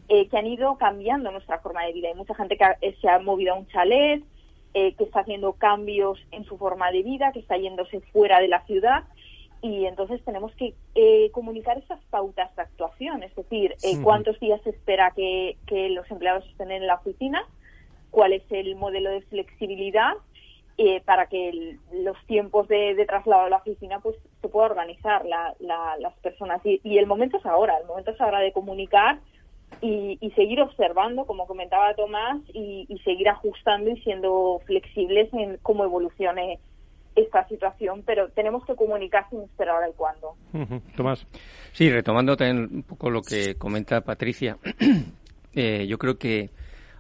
eh, que han ido cambiando nuestra forma de vida. Hay mucha gente que se ha movido a un chalet, que está haciendo cambios en su forma de vida, que está yéndose fuera de la ciudad. Y entonces tenemos que comunicar esas pautas de actuación, es decir, cuántos días se espera que los empleados estén en la oficina, cuál es el modelo de flexibilidad eh, para que los tiempos de, traslado a la oficina pues se pueda organizar las personas y, el momento es ahora el momento es ahora de comunicar y, seguir observando como comentaba Tomás y, seguir ajustando y siendo flexibles en cómo evolucione esta situación, pero tenemos que comunicar sin esperar el cuándo. Tomás. Sí, retomando también un poco lo que comenta Patricia, eh, yo creo que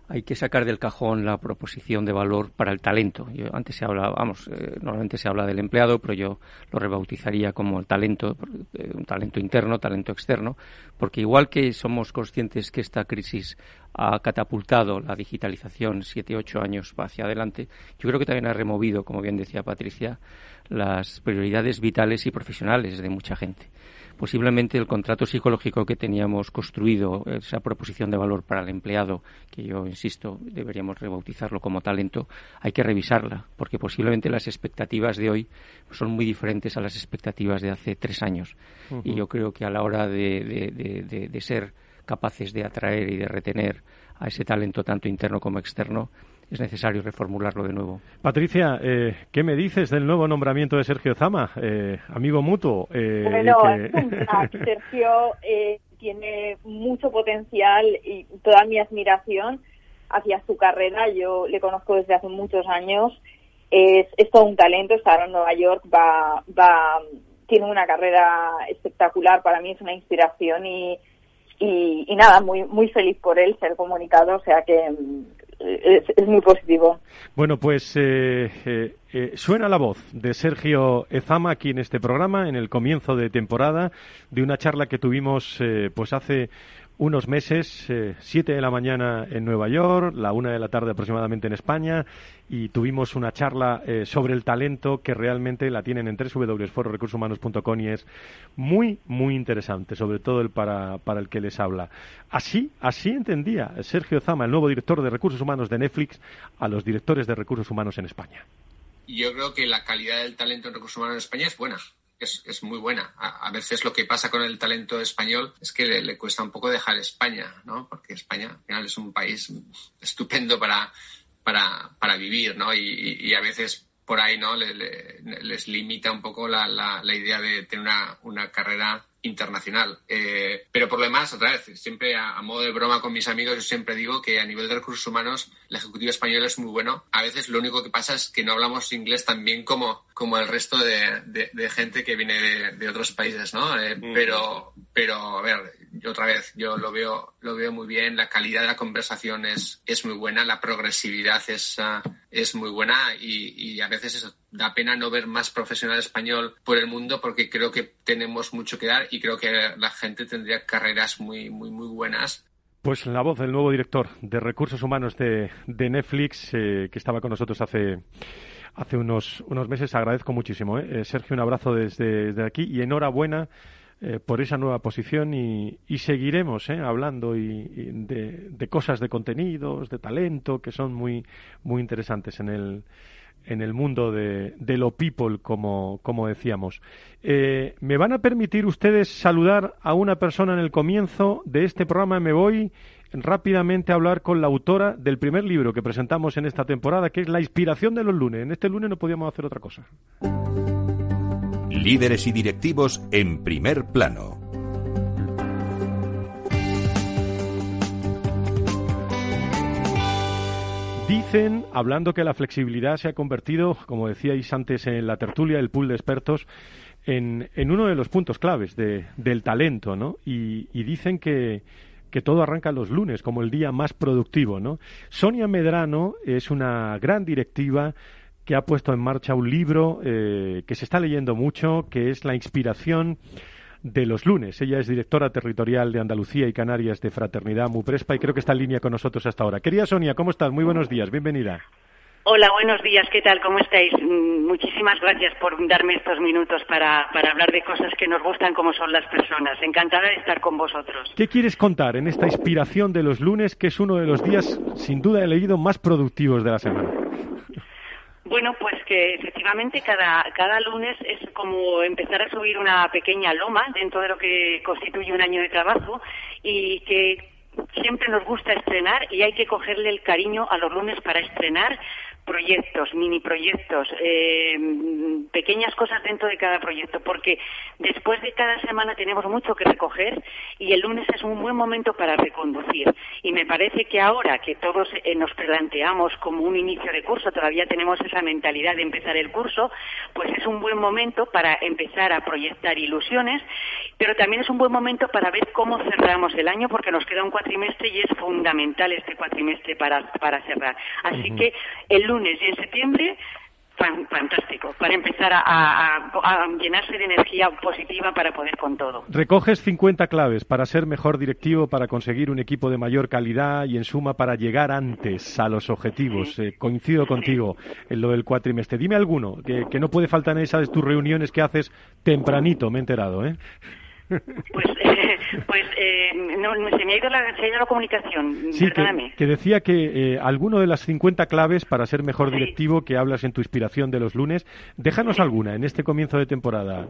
hay que sacar del cajón la proposición de valor para el talento. Yo, antes se habla, vamos, eh, normalmente se habla del empleado, pero yo lo rebautizaría como el talento, eh, un talento interno, talento externo, porque igual que somos conscientes que esta crisis ha catapultado la digitalización siete, ocho años hacia adelante, yo creo que también ha removido, como bien decía Patricia, las prioridades vitales y profesionales de mucha gente posiblemente el contrato psicológico que teníamos construido, esa proposición de valor para el empleado, que yo insisto, deberíamos rebautizarlo como talento, hay que revisarla, porque posiblemente las expectativas de hoy son muy diferentes a las expectativas de hace tres años. Y yo creo que a la hora de, de ser capaces de atraer y de retener a ese talento tanto interno como externo, es necesario reformularlo de nuevo. Patricia, eh, ¿qué me dices del nuevo nombramiento de Sergio Zama, eh, amigo mutuo? Eh, bueno, Sergio tiene mucho potencial y toda mi admiración hacia su carrera. Yo le conozco desde hace muchos años. Es, todo un talento. Estar en Nueva York va, va, tiene una carrera espectacular. Para mí es una inspiración y, y, y, nada, muy muy feliz por él ser comunicado, o sea que es, muy positivo. Bueno, pues eh, eh, eh, suena la voz de Sergio Ezama aquí en este programa, en el comienzo de temporada, de una charla que tuvimos pues hace unos meses, eh, siete de la mañana en Nueva York, la una de la tarde aproximadamente en España, y tuvimos una charla eh, sobre el talento que realmente la tienen en www.fororecursoshumanos.com y es muy, muy interesante, sobre todo el para, para el que les habla. Así, así entendía Sergio Zama, el nuevo director de recursos humanos de Netflix, a los directores de recursos humanos en España. Yo creo que la calidad del talento en recursos humanos en España es buena es, muy buena. A, veces lo que pasa con el talento español es que le, cuesta un poco dejar España, ¿no? Porque España al final es un país estupendo para, para, vivir, ¿no? Y, a veces por ahí, ¿no? les limita un poco la, la, idea de tener una, una carrera internacional. Eh, pero por lo demás, otra vez, siempre a, modo de broma con mis amigos, yo siempre digo que a nivel de recursos humanos, la ejecutiva española es muy bueno. A veces lo único que pasa es que no hablamos inglés tan bien como, como el resto de, de, gente que viene de, otros países, ¿no? Eh, pero, pero, a ver, yo otra vez, yo lo veo, lo veo muy bien, la calidad de la conversación es, es muy buena, la progresividad es, uh, es muy buena y, a veces da pena no ver más profesional español por el mundo porque creo que tenemos mucho que dar y creo que la gente tendría carreras muy, muy, muy buenas. Pues la voz del nuevo director de recursos humanos de, de Netflix, eh, que estaba con nosotros hace, hace unos, unos meses, agradezco muchísimo. ¿eh? Eh, Sergio, un abrazo desde, desde aquí y enhorabuena por esa nueva posición y, y seguiremos hablando y, de, de, cosas de contenidos, de talento, que son muy, muy interesantes en el, en el mundo de, lo people, como, como decíamos. Eh, ¿Me van a permitir ustedes saludar a una persona en el comienzo de este programa? Me voy rápidamente a hablar con la autora del primer libro que presentamos en esta temporada, que es La inspiración de los lunes. En este lunes no podíamos hacer otra cosa. Líderes y directivos en primer plano. Dicen, hablando que la flexibilidad se ha convertido, como decíais antes en la tertulia, el pool de expertos, en, uno de los puntos claves del talento, ¿no? Y, dicen que, todo arranca los lunes como el día más productivo, ¿no? Sonia Medrano es una gran directiva que ha puesto en marcha un libro eh, que se está leyendo mucho, que es La inspiración de los lunes. Ella es directora territorial de Andalucía y Canarias de Fraternidad Muprespa y creo que está en línea con nosotros hasta ahora. Querida Sonia, ¿cómo estás? Muy buenos días, bienvenida. Hola, buenos días, ¿qué tal? ¿Cómo estáis? Mm, muchísimas gracias por darme estos minutos para, para hablar de cosas que nos gustan como son las personas. Encantada de estar con vosotros. ¿Qué quieres contar en esta inspiración de los lunes, que es uno de los días, sin duda he leído, más productivos de la semana? Bueno, pues que efectivamente cada, cada lunes es como empezar a subir una pequeña loma dentro de lo que constituye un año de trabajo y que siempre nos gusta estrenar y hay que cogerle el cariño a los lunes para estrenar, proyectos, mini proyectos, eh, pequeñas cosas dentro de cada proyecto, porque después de cada semana tenemos mucho que recoger y el lunes es un buen momento para reconducir. Y me parece que ahora que todos eh, nos planteamos como un inicio de curso, todavía tenemos esa mentalidad de empezar el curso, pues es un buen momento para empezar a proyectar ilusiones, pero también es un buen momento para ver cómo cerramos el año, porque nos queda un cuatrimestre y es fundamental este cuatrimestre para, para cerrar. Así que el lunes y en septiembre fantástico, para empezar a, llenarse de energía positiva para poder con todo. Recoges 50 claves para ser mejor directivo, para conseguir un equipo de mayor calidad y en suma para llegar antes a los objetivos. Eh, coincido contigo en lo del cuatrimestre. Dime alguno que, que no puede faltar en esas tus reuniones que haces tempranito, me he enterado, ¿eh? Pues, pues eh, no, se me ha ido la, se ha ido la comunicación, sí, Que, decía que eh, alguno de las 50 claves para ser mejor directivo que hablas en tu inspiración de los lunes, déjanos alguna en este comienzo de temporada.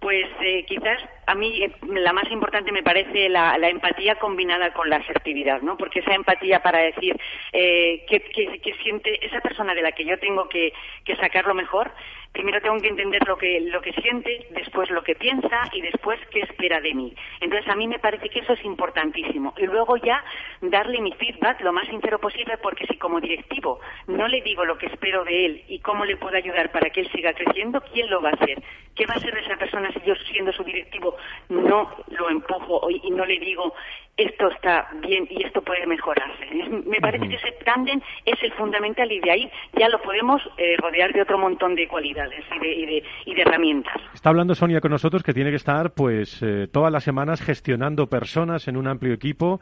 Pues eh, quizás a mí eh, la más importante me parece la, empatía combinada con la asertividad, ¿no? Porque esa empatía para decir eh, que, siente esa persona de la que yo tengo que, que sacar lo mejor, primero tengo que entender lo que, lo que siente, después lo que piensa y después qué espera de mí. Entonces a mí me parece que eso es importantísimo. Y luego ya darle mi feedback lo más sincero posible porque si como directivo no le digo lo que espero de él y cómo le puedo ayudar para que él siga creciendo, ¿quién lo va a hacer? ¿Qué va a hacer esa persona si yo siendo su directivo no lo empujo y no le digo esto está bien y esto puede mejorarse. Me parece que ese tándem es el fundamental y de ahí ya lo podemos eh, rodear de otro montón de cualidades y de, y, de, herramientas. Está hablando Sonia con nosotros que tiene que estar pues eh, todas las semanas gestionando personas en un amplio equipo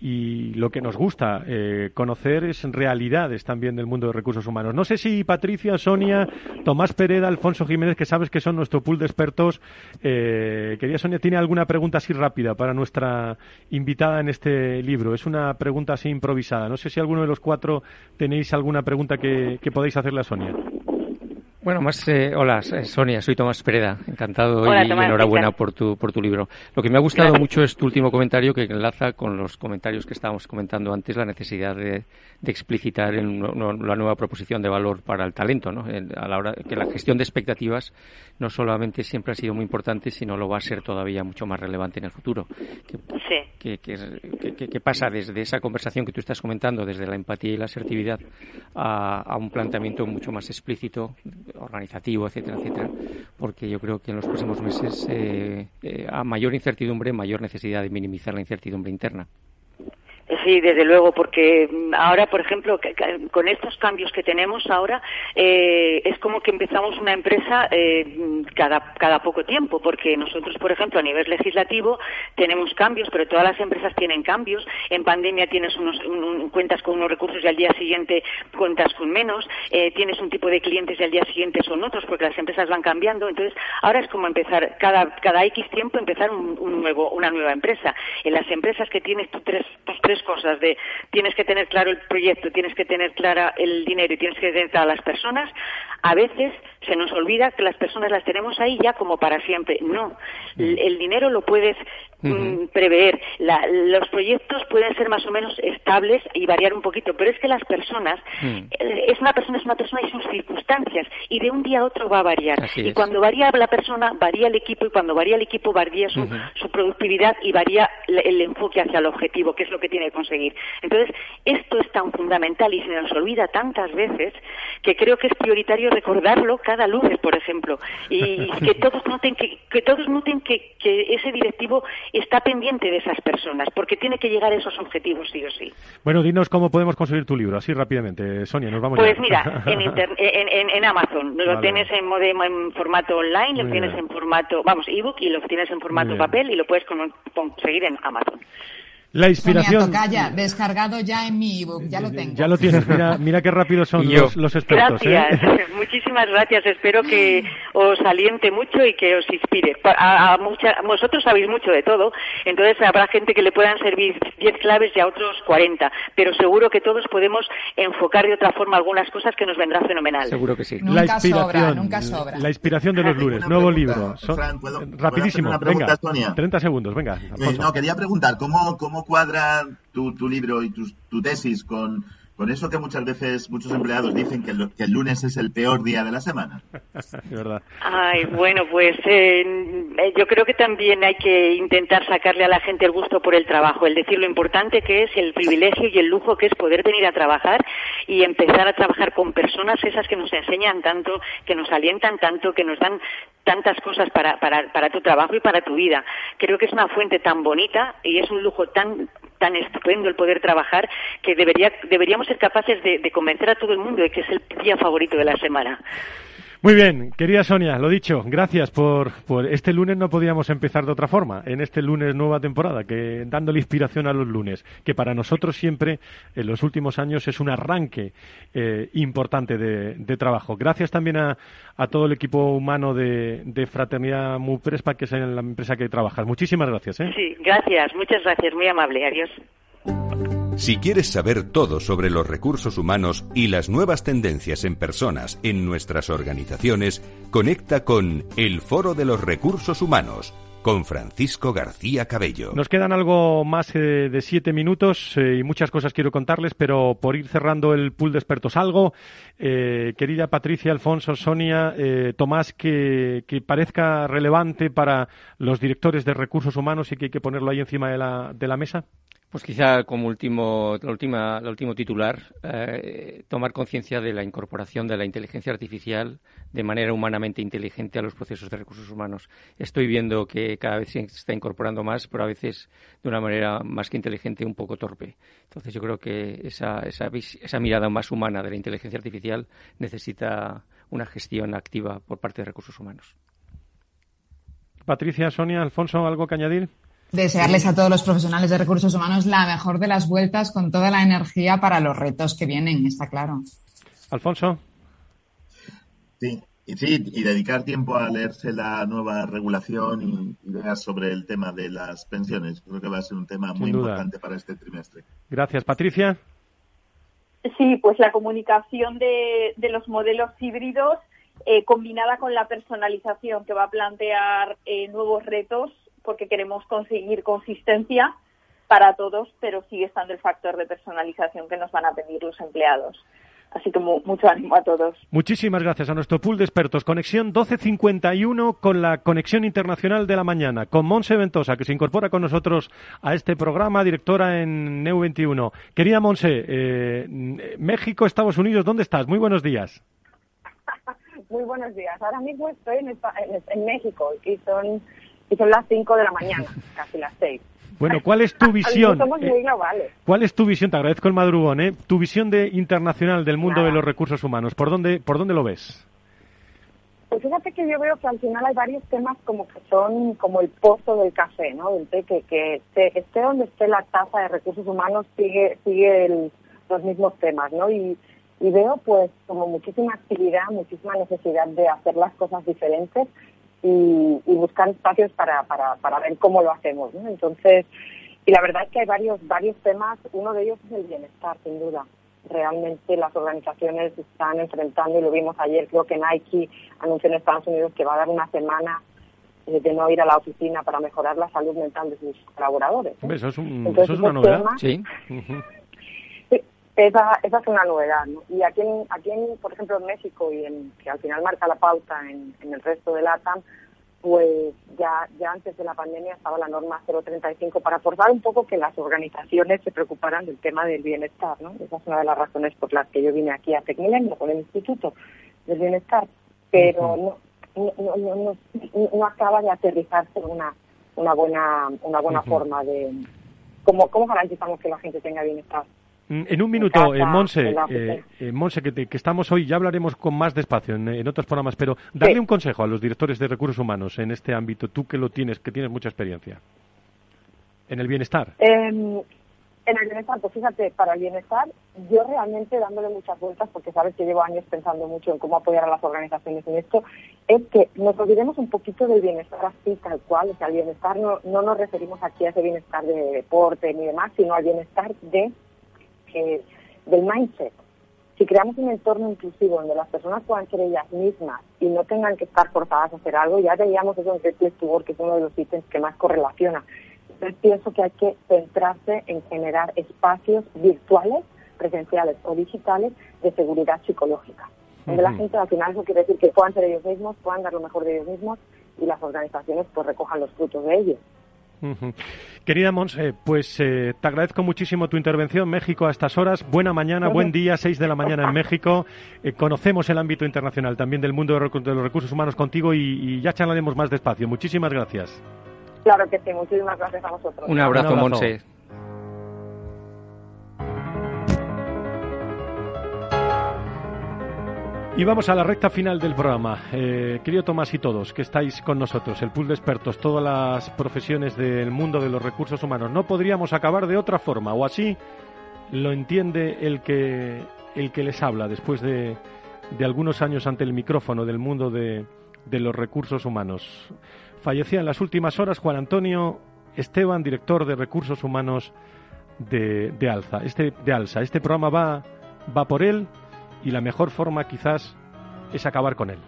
y lo que nos gusta eh, conocer es realidades también del mundo de recursos humanos. No sé si Patricia, Sonia, Tomás Pereda, Alfonso Jiménez, que sabes que son nuestro pool de expertos, eh, quería Sonia, ¿tiene alguna pregunta así rápida para nuestra invitada en este libro? Es una pregunta así improvisada. No sé si alguno de los cuatro tenéis alguna pregunta que, que podéis hacerle a Sonia. Bueno, más, eh, hola, eh, Sonia, soy Tomás Pereda, encantado y enhorabuena por tu, por tu libro. Lo que me ha gustado mucho es tu último comentario que enlaza con los comentarios que estábamos comentando antes, la necesidad de, de explicitar en la nueva proposición de valor para el talento, ¿no? a la hora que la gestión de expectativas no solamente siempre ha sido muy importante, sino lo va a ser todavía mucho más relevante en el futuro. ¿Qué, qué, pasa desde esa conversación que tú estás comentando, desde la empatía y la asertividad, a, a un planteamiento mucho más explícito? Organizativo, etcétera, etcétera, porque yo creo que en los próximos meses, eh, eh, a mayor incertidumbre, mayor necesidad de minimizar la incertidumbre interna. Sí, desde luego, porque ahora, por ejemplo, con estos cambios que tenemos ahora, eh, es como que empezamos una empresa eh, cada, cada poco tiempo, porque nosotros, por ejemplo, a nivel legislativo tenemos cambios, pero todas las empresas tienen cambios. En pandemia tienes unos, cuentas con unos recursos y al día siguiente cuentas con menos. Eh, tienes un tipo de clientes y al día siguiente son otros, porque las empresas van cambiando. Entonces, ahora es como empezar cada, cada X tiempo empezar un, nuevo, una nueva empresa. En las empresas que tienes tus tres, tus tres cosas de tienes que tener claro el proyecto, tienes que tener clara el dinero y tienes que tener a las personas, a veces se nos olvida que las personas las tenemos ahí ya como para siempre. No, el dinero lo puedes Mm, prever. los proyectos pueden ser más o menos estables y variar un poquito, pero es que las personas, mm. eh, es una persona, es una persona y sus circunstancias, y de un día a otro va a variar. y cuando varía la persona, varía el equipo, y cuando varía el equipo, varía su, su productividad y varía el, enfoque hacia el objetivo, que es lo que tiene que conseguir. Entonces, esto es tan fundamental y se nos olvida tantas veces que creo que es prioritario recordarlo cada lunes, por ejemplo, y que todos noten que, que todos noten que, que ese directivo está pendiente de esas personas, porque tiene que llegar a esos objetivos sí o sí. Bueno, dinos cómo podemos conseguir tu libro, así rápidamente. Sonia, nos vamos Pues mira, en, Amazon, lo tienes en, en, formato online, lo tienes en formato, vamos, ebook y lo tienes en formato papel y lo puedes conseguir en Amazon. La inspiración. Sonia descargado ya en mi ebook, ya lo tengo. Ya lo tienes, mira, mira qué rápido son los, los, expertos. ¿eh? Gracias, muchísimas gracias. Espero que os aliente mucho y que os inspire. A, vosotros sabéis mucho de todo, entonces habrá gente que le puedan servir 10 claves y a otros 40, pero seguro que todos podemos enfocar de otra forma algunas cosas que nos vendrá fenomenal. Seguro que sí. Nunca la inspiración, sobra, nunca sobra. La inspiración de los lunes, nuevo libro. rapidísimo, venga, 30 segundos, venga. Eh, no, quería preguntar, ¿cómo, cómo cuadra tu, tu libro y tu, tu tesis con, Con eso que muchas veces muchos empleados dicen que el, que el lunes es el peor día de la semana. Verdad. Ay, bueno, pues eh, eh, yo creo que también hay que intentar sacarle a la gente el gusto por el trabajo, el decir lo importante que es, el privilegio y el lujo que es poder venir a trabajar y empezar a trabajar con personas esas que nos enseñan tanto, que nos alientan tanto, que nos dan tantas cosas para, para, para tu trabajo y para tu vida. Creo que es una fuente tan bonita y es un lujo tan tan estupendo el poder trabajar que debería, deberíamos ser capaces de, de convencer a todo el mundo de que es el día favorito de la semana. Muy bien, querida Sonia, lo dicho, gracias por, este lunes no podíamos empezar de otra forma, en este lunes nueva temporada, que dándole inspiración a los lunes, que para nosotros siempre en los últimos años es un arranque eh, importante de, trabajo. Gracias también a, todo el equipo humano de, Fraternidad Muprespa, que es la empresa que trabajas. Muchísimas gracias. ¿eh? Sí, gracias, muchas gracias, muy amable, adiós. Si quieres saber todo sobre los recursos humanos y las nuevas tendencias en personas en nuestras organizaciones, conecta con El Foro de los Recursos Humanos con Francisco García Cabello. Nos quedan algo más eh, de siete minutos eh, y muchas cosas quiero contarles, pero por ir cerrando el pool de expertos algo, eh, querida Patricia, Alfonso, Sonia, Tomás, que, que, parezca relevante para los directores de recursos humanos y que hay que ponerlo ahí encima de la, de la mesa. Pues quizá como último, la última, la último titular, eh, tomar conciencia de la incorporación de la inteligencia artificial de manera humanamente inteligente a los procesos de recursos humanos. Estoy viendo que cada vez se está incorporando más, pero a veces de una manera más que inteligente, un poco torpe. Entonces yo creo que esa, esa, esa mirada más humana de la inteligencia artificial necesita una gestión activa por parte de recursos humanos. Patricia, Sonia, Alfonso, ¿algo que añadir? Desearles a todos los profesionales de recursos humanos la mejor de las vueltas con toda la energía para los retos que vienen, está claro. Alfonso. Sí, y, sí, y dedicar tiempo a leerse la nueva regulación y ideas sobre el tema de las pensiones. Creo que va a ser un tema muy importante para este trimestre. Gracias, Patricia. Sí, pues la comunicación de, de los modelos híbridos eh, combinada con la personalización que va a plantear eh, nuevos retos porque queremos conseguir consistencia para todos, pero sigue estando el factor de personalización que nos van a pedir los empleados. Así que mucho ánimo a todos. Muchísimas gracias a nuestro pool de expertos. Conexión 1251 con la Conexión Internacional de la Mañana, con Monse Ventosa, que se incorpora con nosotros a este programa, directora en NEU21. Querida Monse, eh, México, Estados Unidos, ¿dónde estás? Muy buenos días. Muy buenos días. Ahora mismo estoy en, en, en México y son y son las 5 de la mañana, casi las 6. Bueno, ¿cuál es tu visión? Somos muy globales. ¿Cuál es tu visión? Te agradezco el madrugón, ¿eh? Tu visión de internacional del mundo Nada. de los recursos humanos. ¿Por dónde, por dónde lo ves? Pues fíjate que yo veo que al final hay varios temas como que son como el pozo del café, ¿no? Del té, que, que esté, esté donde esté la tasa de recursos humanos sigue sigue el, los mismos temas, ¿no? Y, y veo pues como muchísima actividad, muchísima necesidad de hacer las cosas diferentes y, y buscar espacios para, para, para ver cómo lo hacemos. ¿no? Entonces, y la verdad es que hay varios, varios temas, uno de ellos es el bienestar, sin duda. Realmente las organizaciones están enfrentando, y lo vimos ayer, creo que Nike anunció en Estados Unidos que va a dar una semana de no ir a la oficina para mejorar la salud mental de sus colaboradores. ¿eh? Eso es, un, Entonces, eso es una novedad, tema, sí. Uh -huh. Esa, esa es una novedad, ¿no? Y aquí, en, aquí en, por ejemplo, en México, y en, que al final marca la pauta en, en el resto de LATAM, pues ya, ya antes de la pandemia estaba la norma 035 para forzar un poco que las organizaciones se preocuparan del tema del bienestar, ¿no? Esa es una de las razones por las que yo vine aquí a Tecmilenio con el Instituto del Bienestar, pero no, no, no, no, no acaba de aterrizarse una, una buena, una buena uh -huh. forma de cómo, cómo garantizamos que la gente tenga bienestar. En un minuto, en eh, Monse, eh, eh, Monse que, te, que, estamos hoy, ya hablaremos con más despacio en, en otros programas, pero darle sí. un consejo a los directores de recursos humanos en este ámbito, tú que lo tienes, que tienes mucha experiencia, en el bienestar. Eh, en el bienestar, pues fíjate, para el bienestar, yo realmente dándole muchas vueltas, porque sabes que llevo años pensando mucho en cómo apoyar a las organizaciones en esto, es que nos olvidemos un poquito del bienestar así, tal cual, o sea, al bienestar no, no nos referimos aquí a ese bienestar de deporte ni demás, sino al bienestar de que, del mindset. Si creamos un entorno inclusivo donde las personas puedan ser ellas mismas y no tengan que estar forzadas a hacer algo, ya veíamos eso en Great to Work, que es uno de los ítems que más correlaciona. Entonces pienso que hay que centrarse en generar espacios virtuales presenciales o digitales, de seguridad psicológica. Donde la gente al final eso quiere decir que puedan ser ellos mismos, puedan dar lo mejor de ellos mismos y las organizaciones pues recojan los frutos de ello. Querida Monse, pues eh, te agradezco muchísimo tu intervención. México a estas horas. Buena mañana, buen día, 6 de la mañana en México. Eh, conocemos el ámbito internacional también del mundo de, los recursos humanos contigo y, ya charlaremos más despacio. Muchísimas gracias. Claro que sí, muchísimas gracias a vosotros. Un abrazo, Un abrazo. Monse. Y vamos a la recta final del programa. Eh, querido Tomás y todos que estáis con nosotros, el pool de expertos, todas las profesiones del mundo de los recursos humanos, no podríamos acabar de otra forma, o así lo entiende el que, el que les habla después de, de algunos años ante el micrófono del mundo de, de los recursos humanos. Fallecía en las últimas horas Juan Antonio Esteban, director de recursos humanos de, de Alza. Este, de Alza. Este programa va, va por él y la mejor forma quizás es acabar con él.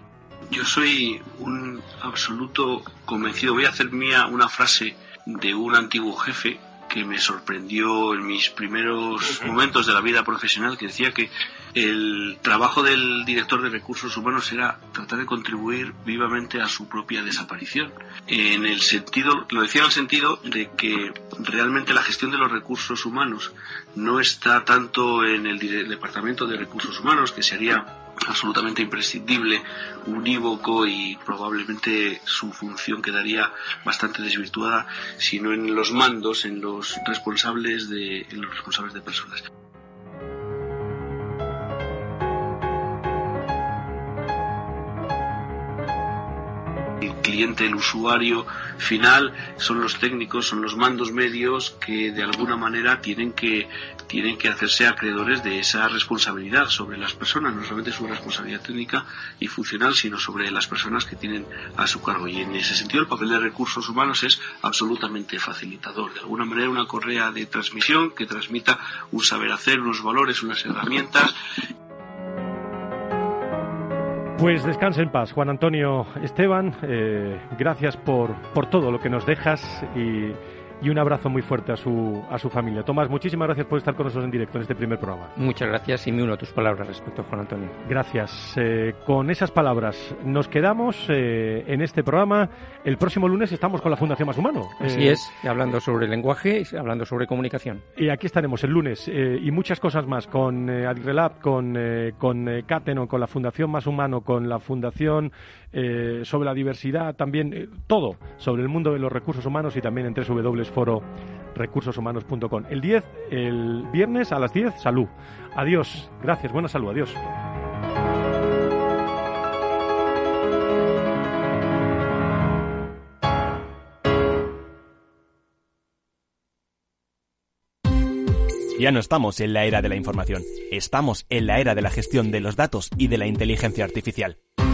Yo soy un absoluto convencido. Voy a hacer mía una frase de un antiguo jefe que me sorprendió en mis primeros momentos de la vida profesional, que decía que el trabajo del director de recursos humanos era tratar de contribuir vivamente a su propia desaparición. En el sentido, lo decía en el sentido de que realmente la gestión de los recursos humanos no está tanto en el departamento de recursos humanos, que sería absolutamente imprescindible, unívoco y probablemente su función quedaría bastante desvirtuada, sino en los mandos, en los responsables de, en los responsables de personas. el cliente, el usuario final, son los técnicos, son los mandos medios que de alguna manera tienen que, tienen que hacerse acreedores de esa responsabilidad sobre las personas, no solamente su responsabilidad técnica y funcional, sino sobre las personas que tienen a su cargo. Y en ese sentido el papel de recursos humanos es absolutamente facilitador. De alguna manera una correa de transmisión que transmita un saber hacer, unos valores, unas herramientas pues descanse en paz, Juan Antonio Esteban. Eh, gracias por, por todo lo que nos dejas y y un abrazo muy fuerte a su, a su familia. Tomás, muchísimas gracias por estar con nosotros en directo en este primer programa. Muchas gracias y me uno a tus palabras respecto a Juan Antonio. Gracias. Eh, con esas palabras nos quedamos eh, en este programa. El próximo lunes estamos con la Fundación Más Humano. Así eh, es, hablando sobre lenguaje y hablando sobre comunicación. Y aquí estaremos el lunes y muchas cosas más con Adrelab, con, con Cateno, con la Fundación Más Humano, con la Fundación eh, sobre la diversidad, también eh, todo sobre el mundo de los recursos humanos y también en www.fororecursoshumanos.com. El 10, el viernes a las 10, salud. Adiós. Gracias. Buena salud. Adiós. Ya no estamos en la era de la información, estamos en la era de la gestión de los datos y de la inteligencia artificial.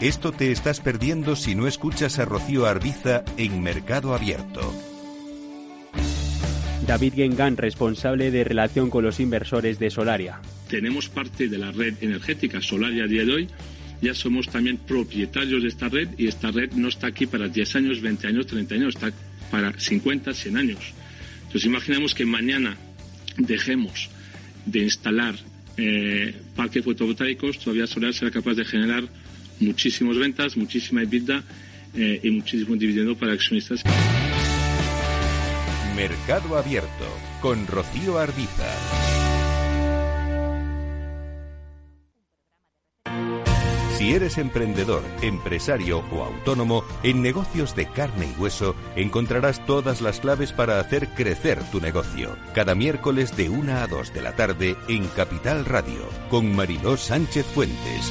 Esto te estás perdiendo si no escuchas a Rocío Arbiza en Mercado Abierto. David Gengan, responsable de relación con los inversores de Solaria. Tenemos parte de la red energética Solaria a día de hoy. Ya somos también propietarios de esta red y esta red no está aquí para 10 años, 20 años, 30 años, está para 50, 100 años. Entonces imaginemos que mañana dejemos de instalar eh, parques fotovoltaicos, todavía Solar será capaz de generar muchísimas ventas, muchísima EBITDA eh, y muchísimo dividendo para accionistas. Mercado Abierto con Rocío Arbiza. Si eres emprendedor, empresario o autónomo, en negocios de carne y hueso encontrarás todas las claves para hacer crecer tu negocio. Cada miércoles de 1 a 2 de la tarde en Capital Radio, con Mariló Sánchez Fuentes.